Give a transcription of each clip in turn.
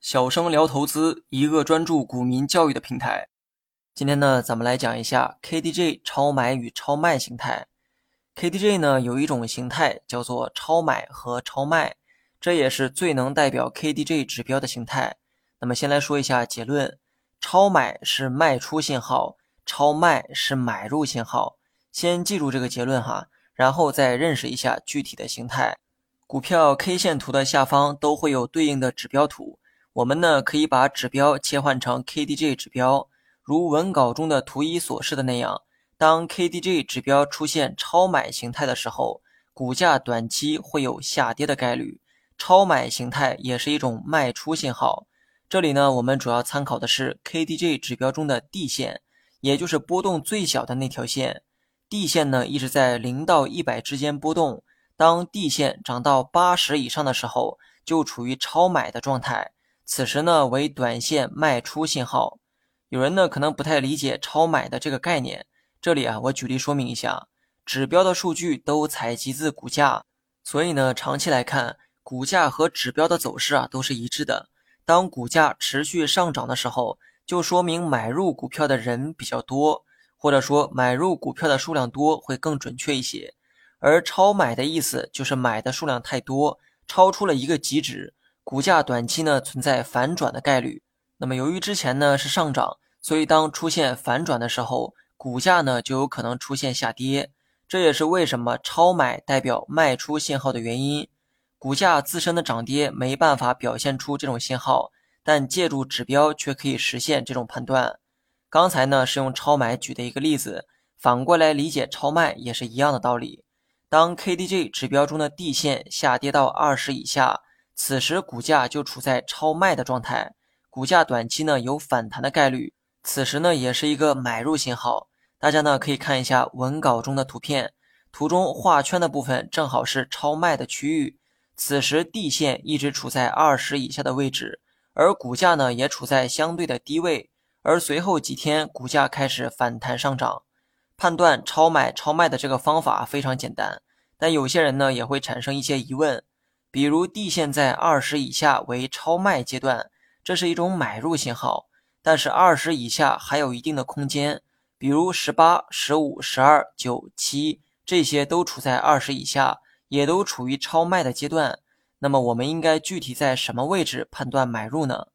小生聊投资，一个专注股民教育的平台。今天呢，咱们来讲一下 KDJ 超买与超卖形态。KDJ 呢有一种形态叫做超买和超卖，这也是最能代表 KDJ 指标的形态。那么先来说一下结论：超买是卖出信号，超卖是买入信号。先记住这个结论哈，然后再认识一下具体的形态。股票 K 线图的下方都会有对应的指标图。我们呢可以把指标切换成 KDJ 指标，如文稿中的图一所示的那样，当 KDJ 指标出现超买形态的时候，股价短期会有下跌的概率。超买形态也是一种卖出信号。这里呢，我们主要参考的是 KDJ 指标中的 D 线，也就是波动最小的那条线。D 线呢一直在零到一百之间波动，当 D 线涨到八十以上的时候，就处于超买的状态。此时呢为短线卖出信号，有人呢可能不太理解超买的这个概念，这里啊我举例说明一下，指标的数据都采集自股价，所以呢长期来看，股价和指标的走势啊都是一致的。当股价持续上涨的时候，就说明买入股票的人比较多，或者说买入股票的数量多会更准确一些。而超买的意思就是买的数量太多，超出了一个极值。股价短期呢存在反转的概率，那么由于之前呢是上涨，所以当出现反转的时候，股价呢就有可能出现下跌。这也是为什么超买代表卖出信号的原因。股价自身的涨跌没办法表现出这种信号，但借助指标却可以实现这种判断。刚才呢是用超买举的一个例子，反过来理解超卖也是一样的道理。当 KDJ 指标中的 D 线下跌到二十以下。此时股价就处在超卖的状态，股价短期呢有反弹的概率，此时呢也是一个买入信号。大家呢可以看一下文稿中的图片，图中画圈的部分正好是超卖的区域。此时地线一直处在二十以下的位置，而股价呢也处在相对的低位。而随后几天股价开始反弹上涨。判断超买超卖的这个方法非常简单，但有些人呢也会产生一些疑问。比如地线在二十以下为超卖阶段，这是一种买入信号。但是二十以下还有一定的空间，比如十八、十五、十二、九、七这些都处在二十以下，也都处于超卖的阶段。那么我们应该具体在什么位置判断买入呢？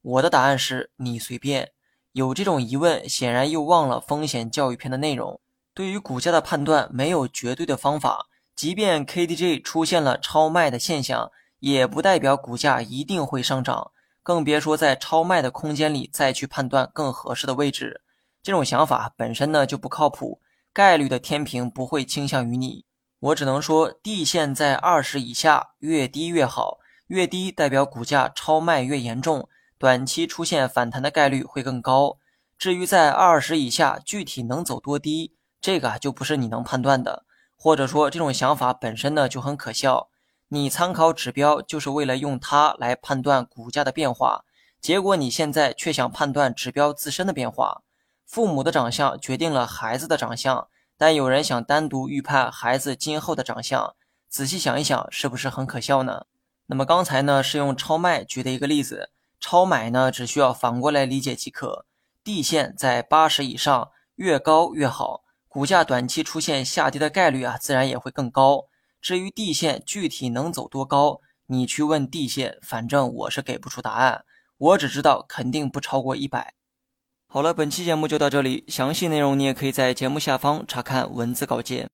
我的答案是你随便。有这种疑问，显然又忘了风险教育篇的内容。对于股价的判断，没有绝对的方法。即便 KDJ 出现了超卖的现象，也不代表股价一定会上涨，更别说在超卖的空间里再去判断更合适的位置。这种想法本身呢就不靠谱，概率的天平不会倾向于你。我只能说，地线在二十以下，越低越好，越低代表股价超卖越严重，短期出现反弹的概率会更高。至于在二十以下具体能走多低，这个就不是你能判断的。或者说这种想法本身呢就很可笑。你参考指标就是为了用它来判断股价的变化，结果你现在却想判断指标自身的变化。父母的长相决定了孩子的长相，但有人想单独预判孩子今后的长相，仔细想一想，是不是很可笑呢？那么刚才呢是用超卖举的一个例子，超买呢只需要反过来理解即可。地线在八十以上，越高越好。股价短期出现下跌的概率啊，自然也会更高。至于地线具体能走多高，你去问地线，反正我是给不出答案。我只知道肯定不超过一百。好了，本期节目就到这里，详细内容你也可以在节目下方查看文字稿件。